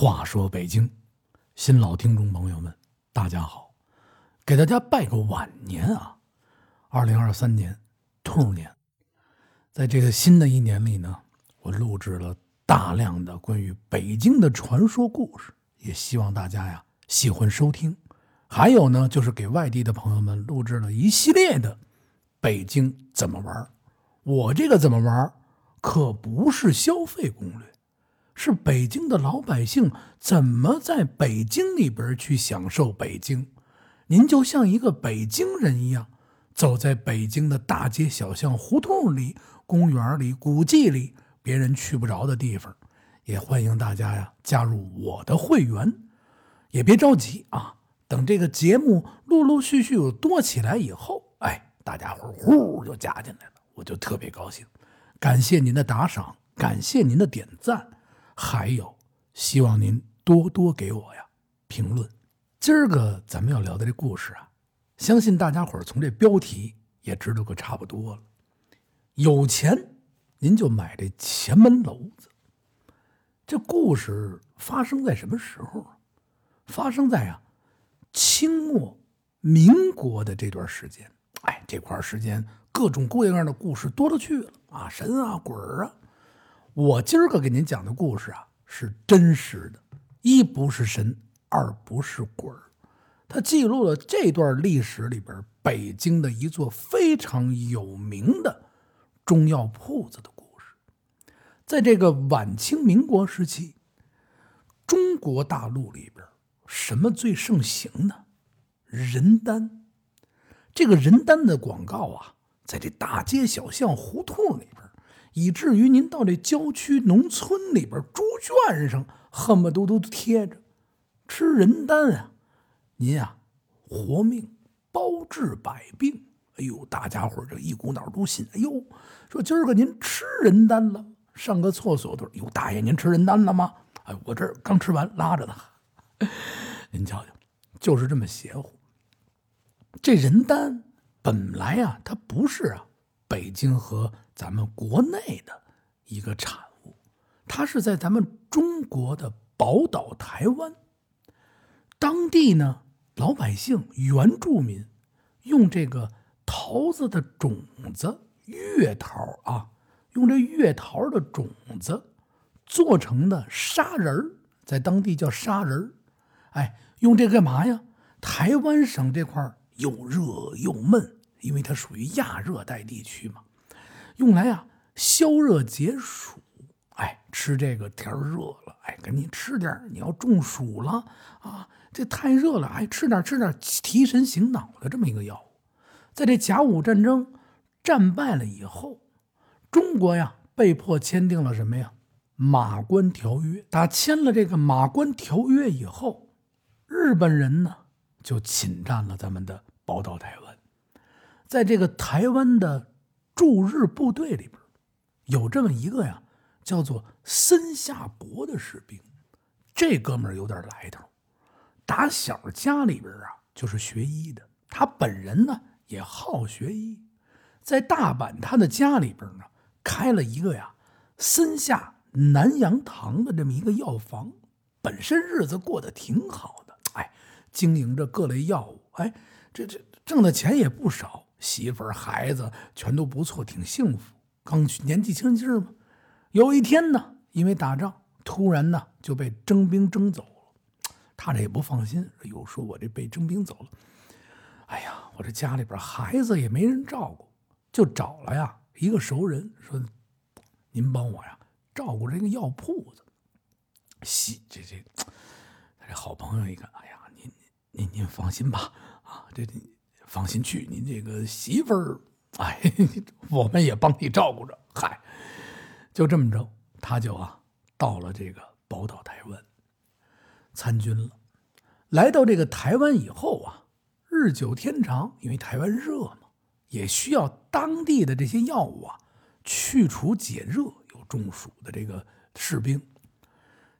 话说北京，新老听众朋友们，大家好，给大家拜个晚年啊！二零二三年，兔年，在这个新的一年里呢，我录制了大量的关于北京的传说故事，也希望大家呀喜欢收听。还有呢，就是给外地的朋友们录制了一系列的北京怎么玩。我这个怎么玩，可不是消费攻略。是北京的老百姓怎么在北京里边去享受北京？您就像一个北京人一样，走在北京的大街小巷、胡同里、公园里、古迹里，别人去不着的地方，也欢迎大家呀加入我的会员。也别着急啊，等这个节目陆陆续续有多起来以后，哎，大家伙呼就加进来了，我就特别高兴。感谢您的打赏，感谢您的点赞。还有，希望您多多给我呀评论。今儿个咱们要聊的这故事啊，相信大家伙从这标题也知道个差不多了。有钱您就买这前门楼子。这故事发生在什么时候啊？发生在啊清末民国的这段时间。哎，这块时间各种各样的故事多了去了啊，神啊鬼啊。我今儿个给您讲的故事啊，是真实的，一不是神，二不是鬼儿，它记录了这段历史里边北京的一座非常有名的中药铺子的故事。在这个晚清民国时期，中国大陆里边什么最盛行呢？人丹。这个人丹的广告啊，在这大街小巷、胡同里边。以至于您到这郊区农村里边，猪圈上恨不得都贴着吃人丹啊！您啊，活命，包治百病。哎呦，大家伙这一股脑都信。哎呦，说今儿个您吃人丹了，上个厕所都哟，大爷您吃人丹了吗？哎，我这刚吃完，拉着呢。您瞧瞧，就是这么邪乎。这人丹本来啊，它不是啊，北京和。咱们国内的一个产物，它是在咱们中国的宝岛台湾，当地呢老百姓原住民用这个桃子的种子月桃啊，用这月桃的种子做成的砂仁儿，在当地叫砂仁儿，哎，用这干嘛呀？台湾省这块儿又热又闷，因为它属于亚热带地区嘛。用来呀消热解暑，哎，吃这个天热了，哎，赶紧吃点你要中暑了啊，这太热了，哎，吃点吃点提神醒脑的这么一个药物。在这甲午战争战败了以后，中国呀被迫签订了什么呀？马关条约。打签了这个马关条约以后，日本人呢就侵占了咱们的宝岛台湾，在这个台湾的。驻日部队里边有这么一个呀，叫做森下博的士兵。这哥们儿有点来头，打小家里边啊就是学医的。他本人呢也好学医，在大阪他的家里边呢开了一个呀森下南洋堂的这么一个药房，本身日子过得挺好的。哎，经营着各类药物，哎，这这挣的钱也不少。媳妇儿、孩子全都不错，挺幸福。刚年纪轻轻嘛，有一天呢，因为打仗，突然呢就被征兵征走了。他这也不放心，又说我这被征兵走了，哎呀，我这家里边孩子也没人照顾，就找了呀一个熟人，说您帮我呀照顾这个药铺子。喜这这，他这好朋友一看，哎呀，您您您放心吧，啊，这这。放心去，您这个媳妇儿，哎，我们也帮你照顾着。嗨，就这么着，他就啊到了这个宝岛台湾，参军了。来到这个台湾以后啊，日久天长，因为台湾热嘛，也需要当地的这些药物啊去除解热、有中暑的这个士兵，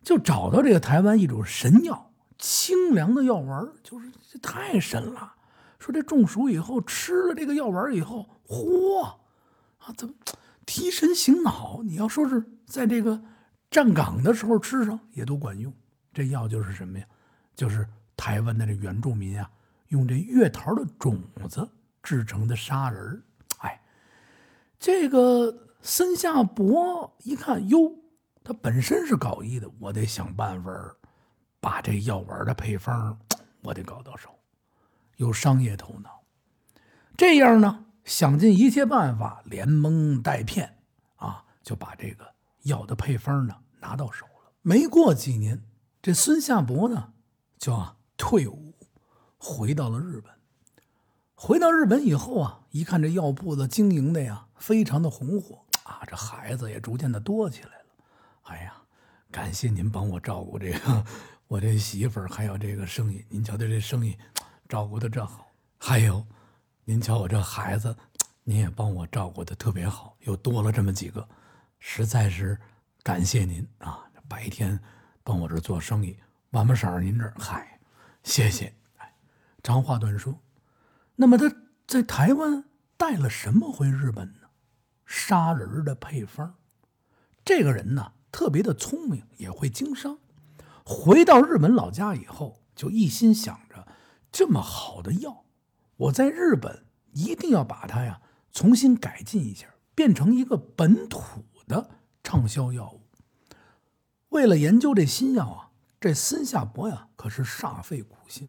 就找到这个台湾一种神药，清凉的药丸，就是这太神了。说这中暑以后吃了这个药丸以后，嚯，啊，怎么提神醒脑？你要说是在这个站岗的时候吃上也都管用。这药就是什么呀？就是台湾的这原住民啊，用这月桃的种子制成的砂仁儿。哎，这个森下博一看，哟，他本身是搞医的，我得想办法把这药丸的配方我得搞到手，有商业头脑。这样呢，想尽一切办法，连蒙带骗啊，就把这个药的配方呢拿到手了。没过几年，这孙夏伯呢就啊退伍，回到了日本。回到日本以后啊，一看这药铺子经营的呀非常的红火啊，这孩子也逐渐的多起来了。哎呀，感谢您帮我照顾这个我这媳妇儿，还有这个生意。您瞧瞧这生意照顾的这好，还有。您瞧我这孩子，您也帮我照顾的特别好，又多了这么几个，实在是感谢您啊！白天帮我这做生意，晚不晌您这嗨，谢谢。哎，长话短说，那么他在台湾带了什么回日本呢？杀人的配方。这个人呢，特别的聪明，也会经商。回到日本老家以后，就一心想着这么好的药。我在日本一定要把它呀重新改进一下，变成一个本土的畅销药物。为了研究这新药啊，这森下博呀可是煞费苦心，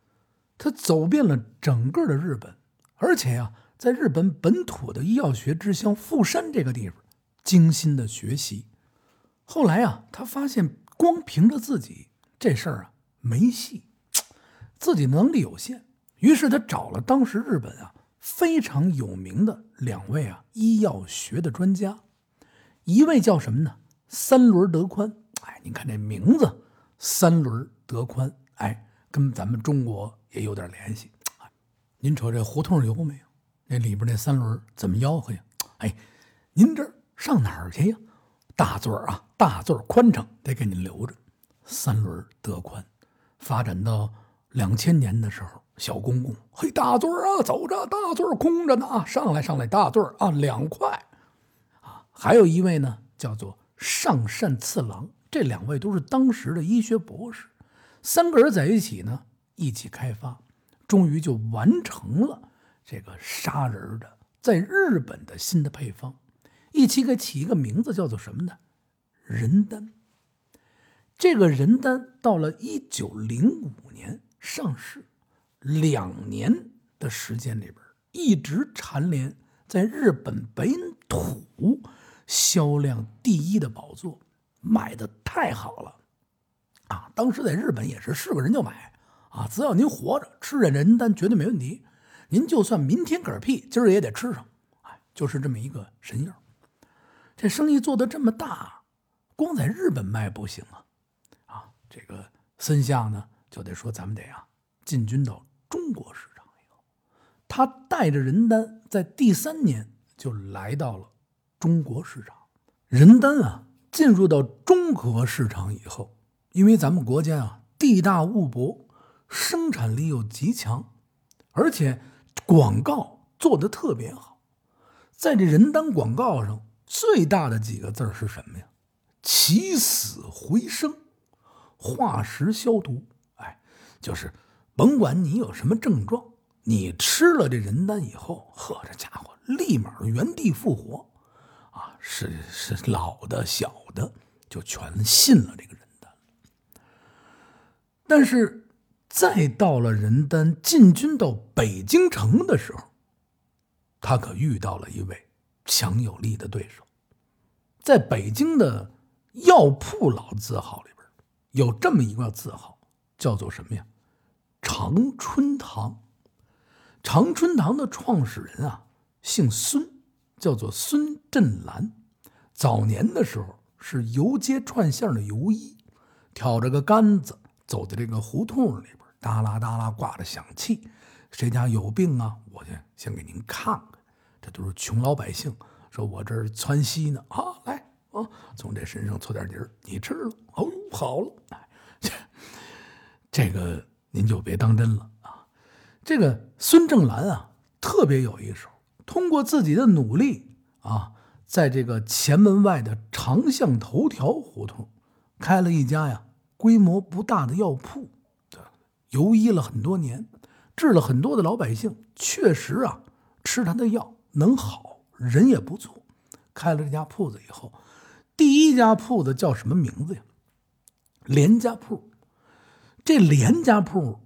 他走遍了整个的日本，而且呀，在日本本土的医药学之乡富山这个地方精心的学习。后来啊，他发现光凭着自己这事儿啊没戏，自己能力有限。于是他找了当时日本啊非常有名的两位啊医药学的专家，一位叫什么呢？三轮德宽。哎，您看这名字，三轮德宽，哎，跟咱们中国也有点联系。您瞅这胡同有没有？那里边那三轮怎么吆喝呀？哎，您这上哪儿去呀？大座儿啊，大座儿宽敞，得给您留着。三轮德宽，发展到两千年的时候。小公公，嘿，大座啊，走着，大座空着呢啊，上来，上来，大座啊，两块，啊，还有一位呢，叫做上善次郎，这两位都是当时的医学博士，三个人在一起呢，一起开发，终于就完成了这个杀人的在日本的新的配方，一起给起一个名字，叫做什么呢？人丹。这个人丹到了一九零五年上市。两年的时间里边，一直蝉联在日本本土销量第一的宝座，卖的太好了，啊！当时在日本也是是个人就买，啊！只要您活着，吃着人丹绝对没问题。您就算明天嗝屁，今儿也得吃上，哎，就是这么一个神药。这生意做的这么大，光在日本卖不行啊，啊！这个孙相呢，就得说咱们得啊，进军到。中国市场以后，他带着人丹在第三年就来到了中国市场。人丹啊，进入到中国市场以后，因为咱们国家啊地大物博，生产力又极强，而且广告做的特别好。在这人丹广告上，最大的几个字是什么呀？起死回生，化石消毒。就是。甭管你有什么症状，你吃了这人丹以后，呵，这家伙立马原地复活，啊，是是老的小的就全信了这个人丹。但是再到了人丹进军到北京城的时候，他可遇到了一位强有力的对手，在北京的药铺老字号里边，有这么一个字号，叫做什么呀？长春堂，长春堂的创始人啊，姓孙，叫做孙振兰。早年的时候是游街串巷的游医，挑着个杆子走在这个胡同里边，哒啦哒啦挂着响器。谁家有病啊？我去先给您看看。这都是穷老百姓，说我这儿窜稀呢啊，来啊，从这身上搓点泥儿，你吃了，哦，好了。这个。您就别当真了啊！这个孙正兰啊，特别有一手，通过自己的努力啊，在这个前门外的长巷头条胡同开了一家呀规模不大的药铺，游医了很多年，治了很多的老百姓，确实啊，吃他的药能好，人也不错。开了这家铺子以后，第一家铺子叫什么名字呀？连家铺。这连家铺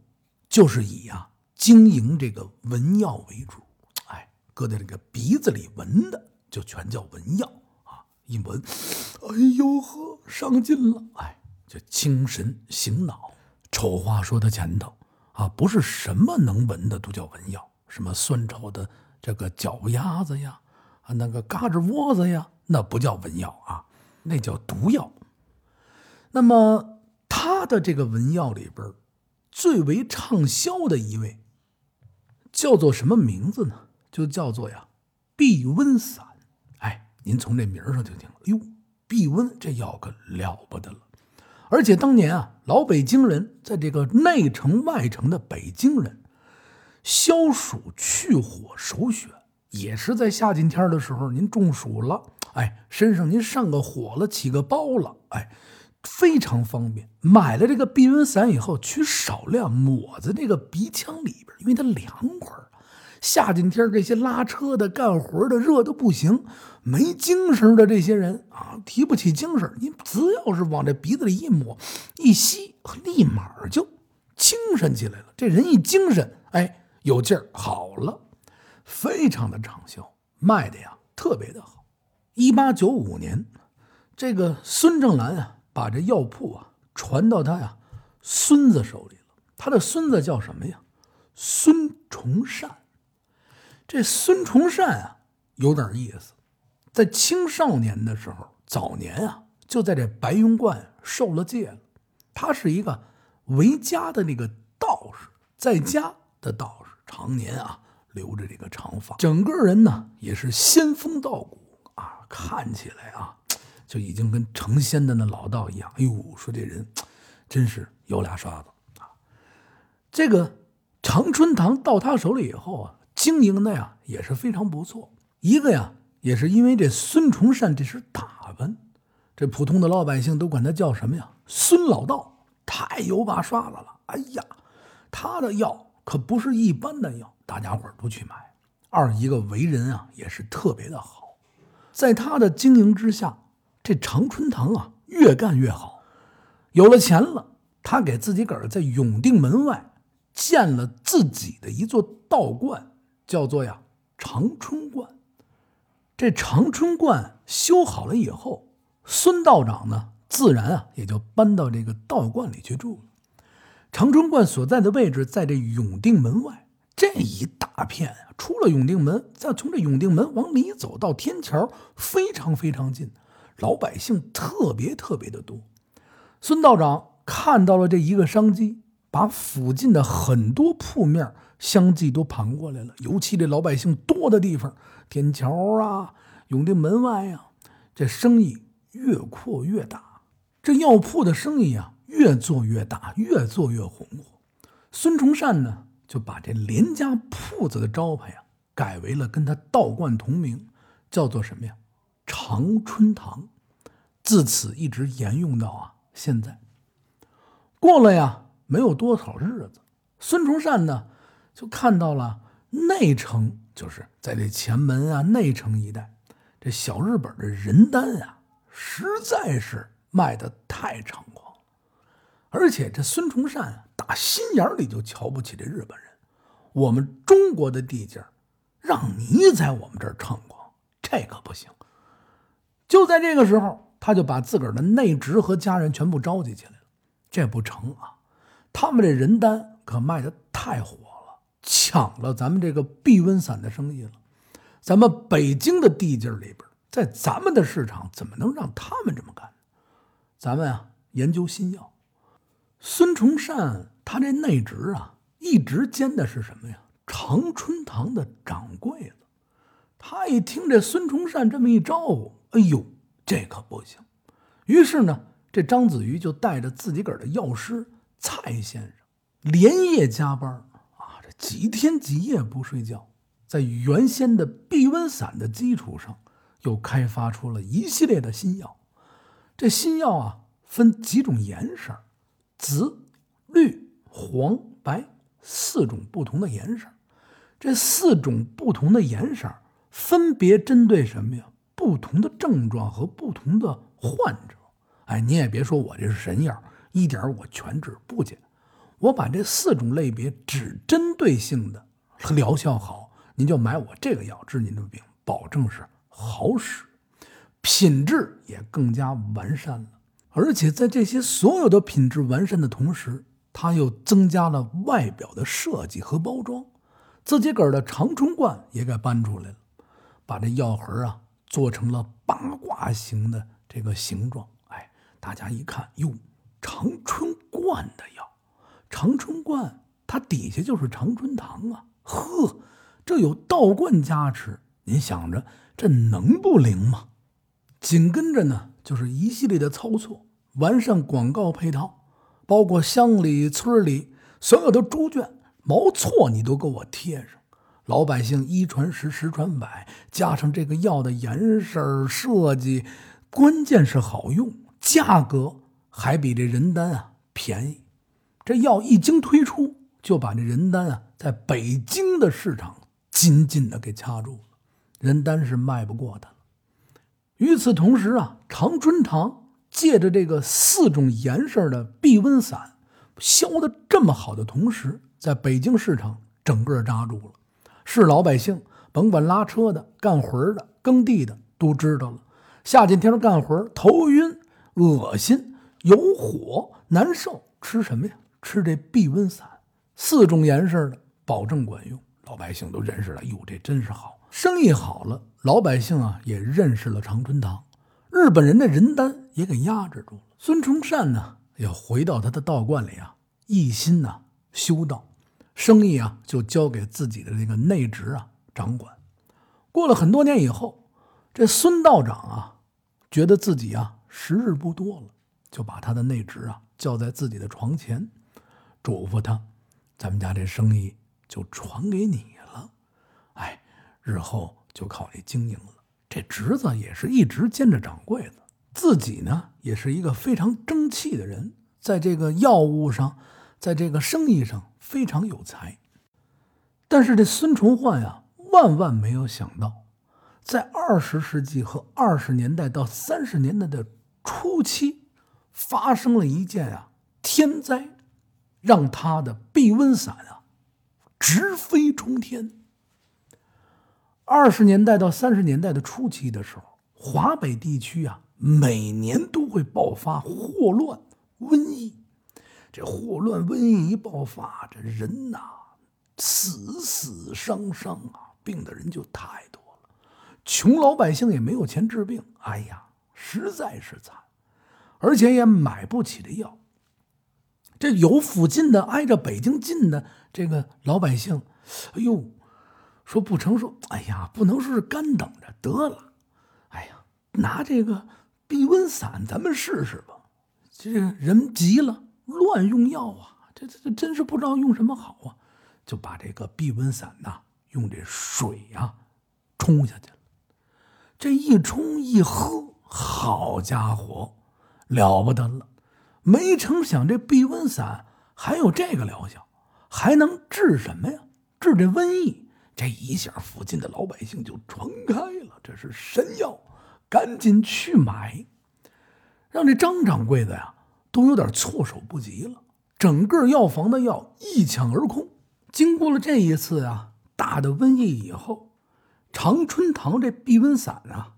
就是以啊经营这个文药为主，哎，搁在这个鼻子里闻的就全叫文药啊，一闻，哎呦呵，上劲了，哎。就精神醒脑，丑话说到前头啊，不是什么能闻的都叫文药，什么酸臭的这个脚丫子呀，啊那个嘎吱窝子呀，那不叫文药啊，那叫毒药。那么他的这个文药里边，最为畅销的一位，叫做什么名字呢？就叫做呀避瘟散。哎，您从这名上就听了，哟，避瘟这药可了不得了。而且当年啊，老北京人在这个内城外城的北京人，消暑去火首选，也是在夏天天的时候，您中暑了，哎，身上您上个火了，起个包了，哎，非常方便。买了这个避瘟散以后，取少量抹在这个鼻腔里边，因为它凉快。夏天天这些拉车的、干活的，热的不行，没精神的这些人啊，提不起精神。你只要是往这鼻子里一抹，一吸，立马就精神起来了。这人一精神，哎，有劲儿，好了，非常的畅销，卖的呀特别的好。一八九五年，这个孙正兰啊，把这药铺啊传到他呀孙子手里了。他的孙子叫什么呀？孙崇善。这孙崇善啊，有点意思，在青少年的时候，早年啊，就在这白云观受了戒了。他是一个为家的那个道士，在家的道士，常年啊留着这个长发，整个人呢也是仙风道骨啊，看起来啊就已经跟成仙的那老道一样。哎呦，说这人 真是有俩刷子啊！这个长春堂到他手里以后啊。经营的呀也是非常不错。一个呀，也是因为这孙崇善这身打扮，这普通的老百姓都管他叫什么呀？孙老道，太有把刷子了。哎呀，他的药可不是一般的药，大家伙都去买。二一个为人啊也是特别的好，在他的经营之下，这长春堂啊越干越好。有了钱了，他给自己个儿在永定门外建了自己的一座道观。叫做呀长春观，这长春观修好了以后，孙道长呢自然啊也就搬到这个道观里去住了。长春观所在的位置在这永定门外这一大片啊，出了永定门，再从这永定门往里走到天桥，非常非常近，老百姓特别特别的多。孙道长看到了这一个商机，把附近的很多铺面。相继都盘过来了，尤其这老百姓多的地方，天桥啊、永定门外啊，这生意越扩越大。这药铺的生意啊，越做越大，越做越红火。孙崇善呢，就把这连家铺子的招牌啊，改为了跟他道观同名，叫做什么呀？长春堂。自此一直沿用到啊现在。过了呀，没有多少日子，孙崇善呢。就看到了内城，就是在这前门啊，内城一带，这小日本的人单啊，实在是卖的太猖狂。而且这孙崇善打心眼里就瞧不起这日本人，我们中国的地界让你在我们这儿猖狂，这可不行。就在这个时候，他就把自个儿的内侄和家人全部召集起来了。这不成啊，他们这人单可卖的太火了。抢了咱们这个避瘟散的生意了，咱们北京的地界里边，在咱们的市场怎么能让他们这么干？咱们啊，研究新药。孙崇善他这内职啊，一直兼的是什么呀？长春堂的掌柜的。他一听这孙崇善这么一招呼，哎呦，这可不行。于是呢，这张子瑜就带着自己个儿的药师蔡先生，连夜加班啊，这。几天几夜不睡觉，在原先的避瘟散的基础上，又开发出了一系列的新药。这新药啊，分几种颜色，紫、绿、黄、白四种不同的颜色。这四种不同的颜色分别针对什么呀？不同的症状和不同的患者。哎，你也别说我这是神药，一点我全治不减。我把这四种类别只针对性的疗效好，您就买我这个药治您的病，保证是好使，品质也更加完善了。而且在这些所有的品质完善的同时，它又增加了外表的设计和包装。自己个儿的长春罐也给搬出来了，把这药盒啊做成了八卦形的这个形状。哎，大家一看，哟，长春观的药，长春观它底下就是长春堂啊！呵，这有道观加持，您想着这能不灵吗？紧跟着呢，就是一系列的操作，完善广告配套，包括乡里村里所有的猪圈。毛错你都给我贴上，老百姓一传十，十传百，加上这个药的颜色设计，关键是好用，价格还比这人丹啊便宜。这药一经推出，就把这人丹啊在北京的市场紧紧的给掐住了，人丹是卖不过它了。与此同时啊，长春堂借着这个四种颜色的避瘟散销的这么好的同时，在北京市场整个扎住了，是老百姓甭管拉车的、干活的、耕地的都知道了。夏天天干活头晕、恶心、有火、难受，吃什么呀？吃这避瘟散，四种颜色的，保证管用。老百姓都认识了，哟，这真是好，生意好了。老百姓啊也认识了长春堂，日本人的人丹也给压制住了。孙崇善呢要回到他的道观里啊，一心呢修道。生意啊，就交给自己的那个内侄啊掌管。过了很多年以后，这孙道长啊，觉得自己啊时日不多了，就把他的内侄啊叫在自己的床前，嘱咐他：“咱们家这生意就传给你了，哎，日后就靠你经营了。”这侄子也是一直兼着掌柜的，自己呢也是一个非常争气的人，在这个药物上，在这个生意上。非常有才，但是这孙崇焕呀，万万没有想到，在二十世纪和二十年代到三十年代的初期，发生了一件啊天灾，让他的避瘟散啊直飞冲天。二十年代到三十年代的初期的时候，华北地区啊，每年都会爆发霍乱、瘟疫。这霍乱瘟疫一爆发，这人呐，死死伤伤啊，病的人就太多了。穷老百姓也没有钱治病，哎呀，实在是惨，而且也买不起这药。这有附近的挨着北京近的这个老百姓，哎呦，说不成，说哎呀，不能说是干等着得了，哎呀，拿这个避瘟散咱们试试吧。这人急了。乱用药啊！这这这真是不知道用什么好啊！就把这个避瘟散呐，用这水啊冲下去了。这一冲一喝，好家伙，了不得了！没成想这避瘟散还有这个疗效，还能治什么呀？治这瘟疫。这一下，附近的老百姓就传开了，这是神药，赶紧去买，让这张掌柜的呀。都有点措手不及了，整个药房的药一抢而空。经过了这一次啊大的瘟疫以后，长春堂这避瘟散啊，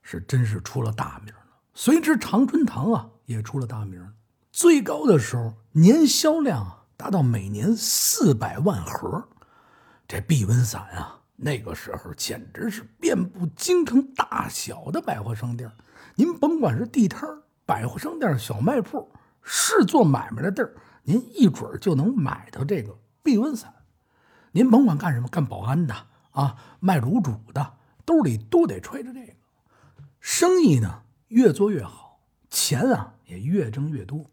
是真是出了大名了。随之，长春堂啊也出了大名，最高的时候年销量达到每年四百万盒。这避瘟散啊，那个时候简直是遍布京城大小的百货商店，您甭管是地摊百货商店、小卖铺是做买卖的地儿，您一准就能买到这个避瘟散。您甭管干什么，干保安的啊，卖卤煮的，兜里都得揣着这个。生意呢越做越好，钱啊也越挣越多。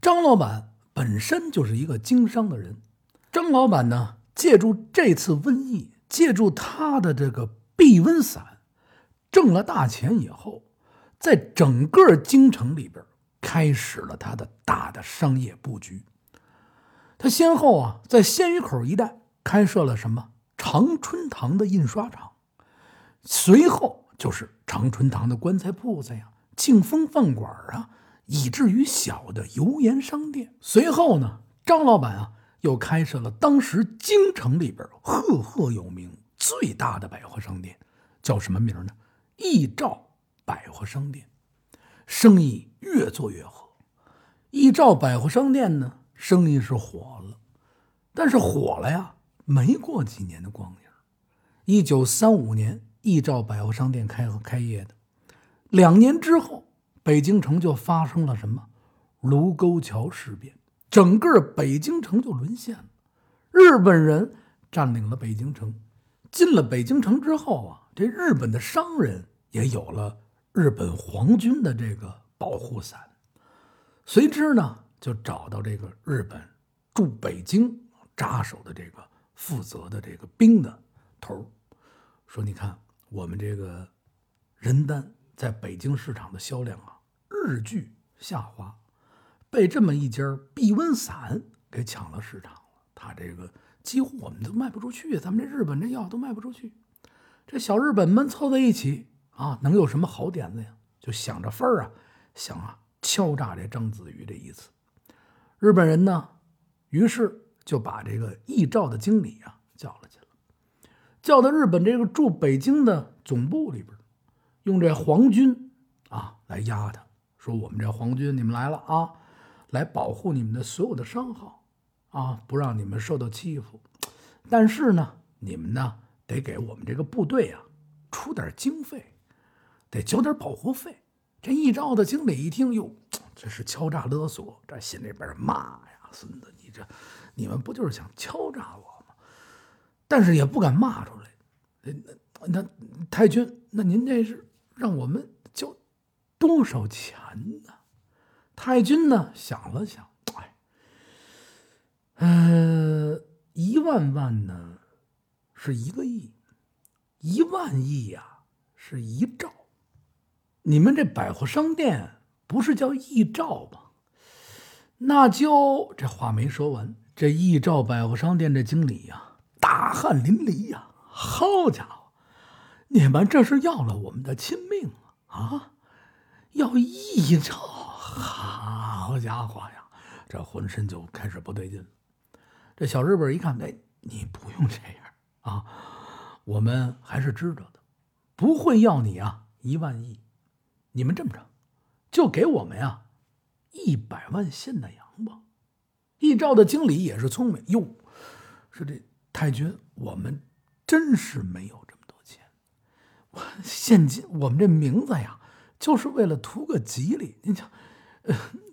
张老板本身就是一个经商的人，张老板呢借助这次瘟疫，借助他的这个避瘟散，挣了大钱以后。在整个京城里边，开始了他的大的商业布局。他先后啊，在鲜鱼口一带开设了什么长春堂的印刷厂，随后就是长春堂的棺材铺子呀、庆丰饭馆啊，以至于小的油盐商店。随后呢，张老板啊，又开设了当时京城里边赫赫有名、最大的百货商店，叫什么名呢？易兆百货商店。生意越做越好，易兆百货商店呢，生意是火了，但是火了呀，没过几年的光景。一九三五年，易兆百货商店开开业的，两年之后，北京城就发生了什么卢沟桥事变，整个北京城就沦陷了。日本人占领了北京城，进了北京城之后啊，这日本的商人也有了。日本皇军的这个保护伞，随之呢就找到这个日本驻北京扎守的这个负责的这个兵的头说：“你看我们这个人丹在北京市场的销量啊日剧下滑，被这么一家避瘟伞给抢了市场了。他这个几乎我们都卖不出去，咱们这日本这药都卖不出去。这小日本们凑在一起。”啊，能有什么好点子呀？就想着法儿啊，想啊敲诈这张子瑜这一次。日本人呢，于是就把这个易兆的经理啊叫了去了，叫到日本这个驻北京的总部里边，用这皇军啊来压他，说我们这皇军你们来了啊，来保护你们的所有的商号啊，不让你们受到欺负。但是呢，你们呢得给我们这个部队啊出点经费。得交点保护费。这易兆的经理一听，哟，这是敲诈勒索，这心里边骂呀：“孙子，你这，你们不就是想敲诈我吗？”但是也不敢骂出来。那那太君，那您这是让我们交多少钱呢？太君呢想了想，哎，呃，一万万呢是一个亿，一万亿呀是一兆。你们这百货商店不是叫易照吗？那就这话没说完，这易照百货商店这经理呀，大汗淋漓呀！好家伙，你们这是要了我们的亲命啊！啊，要易照，好家伙呀，这浑身就开始不对劲了。这小日本一看，哎，你不用这样啊，我们还是知道的，不会要你啊一万亿。你们这么着，就给我们呀一百万现大洋吧。易兆的经理也是聪明哟，说这太君，我们真是没有这么多钱。我现金，我们这名字呀，就是为了图个吉利。您想，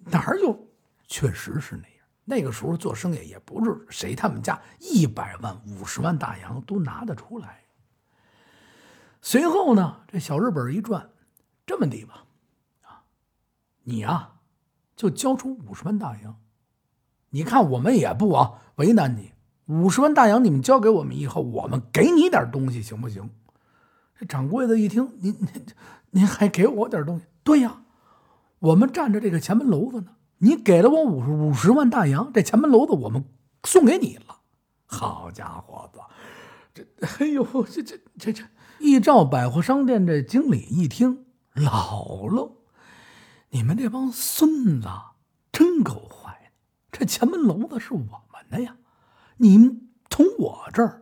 哪儿有？确实是那样。那个时候做生意也不是谁他们家一百万、五十万大洋都拿得出来。随后呢，这小日本一转。这么的吧，啊，你呀，就交出五十万大洋。你看我们也不啊为难你，五十万大洋你们交给我们以后，我们给你点东西行不行？这掌柜的一听，您您 您还给我点东西？对呀，我们占着这个前门楼子呢。你给了我五十五十万大洋，这前门楼子我们送给你了。好家伙子，这 哎呦，这这这这易兆百货商店这经理一听。老喽，你们这帮孙子真够坏的！这前门楼子是我们的呀，你们从我这儿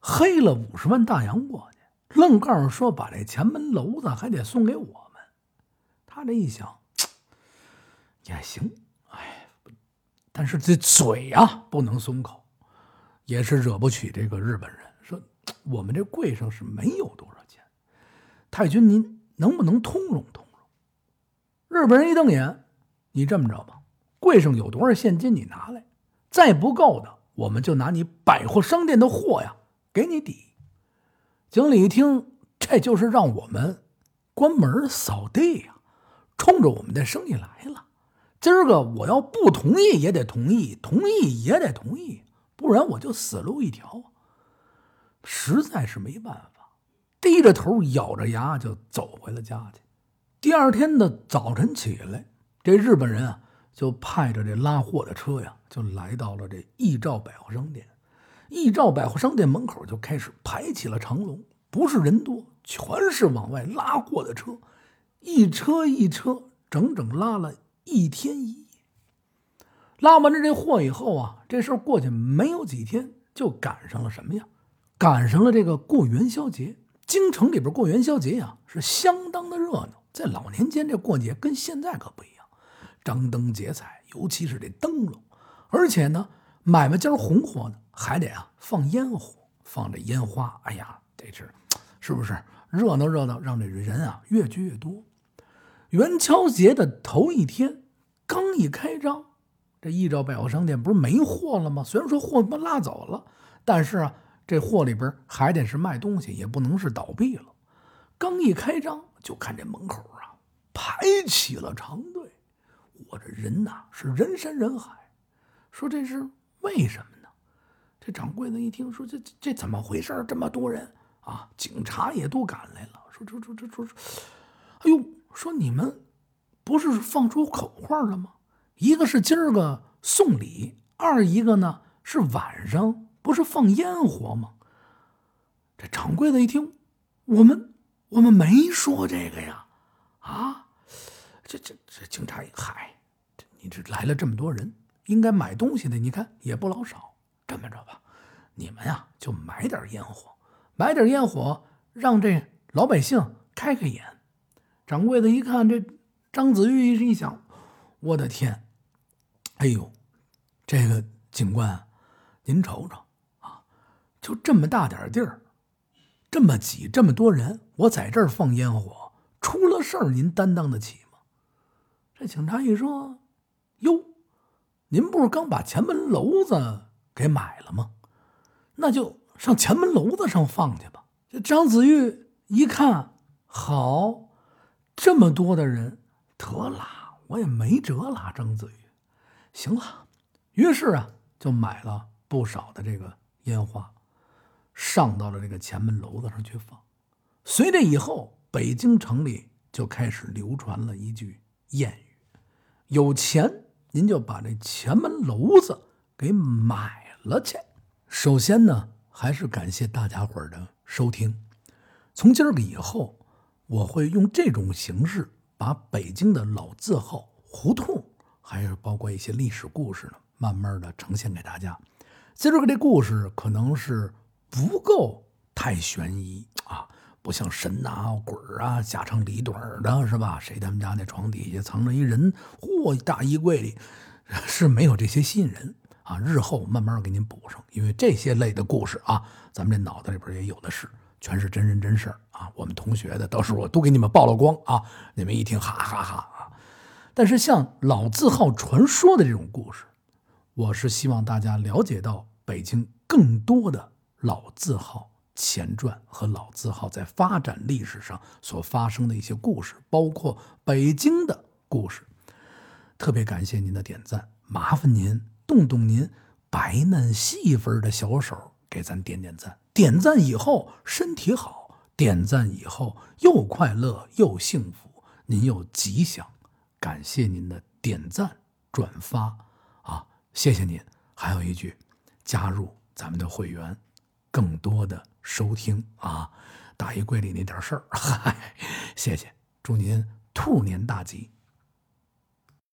黑了五十万大洋过去，愣告诉说把这前门楼子还得送给我们。他这一想，也行，哎，但是这嘴啊不能松口，也是惹不起这个日本人。说我们这柜上是没有多少钱，太君您。能不能通融通融？日本人一瞪眼，你这么着吧，柜上有多少现金你拿来，再不够的，我们就拿你百货商店的货呀给你抵。经理一听，这就是让我们关门扫地呀，冲着我们的生意来了。今儿个我要不同意也得同意，同意也得同意，不然我就死路一条。实在是没办法。低着头，咬着牙就走回了家去。第二天的早晨起来，这日本人啊，就派着这拉货的车呀，就来到了这易兆百货商店。易兆百货商店门口就开始排起了长龙，不是人多，全是往外拉货的车，一车一车，整整拉了一天一夜。拉完了这货以后啊，这事儿过去没有几天，就赶上了什么呀？赶上了这个过元宵节。京城里边过元宵节呀，是。相当的热闹。在老年间，这过节跟现在可不一样，张灯结彩，尤其是。这灯笼，而且呢，买卖家红火呢，还得啊放烟火，放这烟花。哎呀，这是。是。不是。热闹热闹，让这人啊越聚越多。元宵节的头一天，刚一开张，这一兆百货商店不是。没货了吗？虽然说货都拉走了，但是。啊。这货里边还得是卖东西，也不能是倒闭了。刚一开张，就看这门口啊排起了长队，我这人呐是人山人海。说这是为什么呢？这掌柜的一听说这这怎么回事？这么多人啊，警察也都赶来了。说这这这这，哎呦，说你们不是放出口话了吗？一个是今儿个送礼，二一个呢是晚上。不是放烟火吗？这掌柜的一听，我们我们没说这个呀，啊，这这这警察一嗨，你这来了这么多人，应该买东西的，你看也不老少。这么着吧，你们呀就买点烟火，买点烟火，让这老百姓开开眼。掌柜的一看，这张子玉一想，我的天，哎呦，这个警官，您瞅瞅。就这么大点地儿，这么挤，这么多人，我在这儿放烟火，出了事儿您担当得起吗？这警察一说：“哟，您不是刚把前门楼子给买了吗？那就上前门楼子上放去吧。”这张子玉一看，好，这么多的人，得了，我也没辙了。张子玉，行了，于是啊，就买了不少的这个烟花。上到了这个前门楼子上去放，随着以后，北京城里就开始流传了一句谚语：“有钱您就把这前门楼子给买了去。”首先呢，还是感谢大家伙的收听。从今儿个以后，我会用这种形式把北京的老字号、胡同，还有包括一些历史故事呢，慢慢的呈现给大家。今儿个这故事可能是。不够太悬疑啊，不像神呐、鬼啊、家长里短的，是吧？谁他们家那床底下藏着一人？嚯，大衣柜里 是没有这些吸引人啊。日后慢慢给您补上，因为这些类的故事啊，咱们这脑子里边也有的是，全是真人真事啊。我们同学的，到时候我都给你们曝了光啊。你们一听，哈哈哈啊！但是像老字号传说的这种故事，我是希望大家了解到北京更多的。老字号前传和老字号在发展历史上所发生的一些故事，包括北京的故事。特别感谢您的点赞，麻烦您动动您白嫩细粉的小手，给咱点点赞。点赞以后身体好，点赞以后又快乐又幸福，您又吉祥。感谢您的点赞转发啊，谢谢您。还有一句，加入咱们的会员。更多的收听啊，大衣柜里那点事儿，嗨，谢谢，祝您兔年大吉。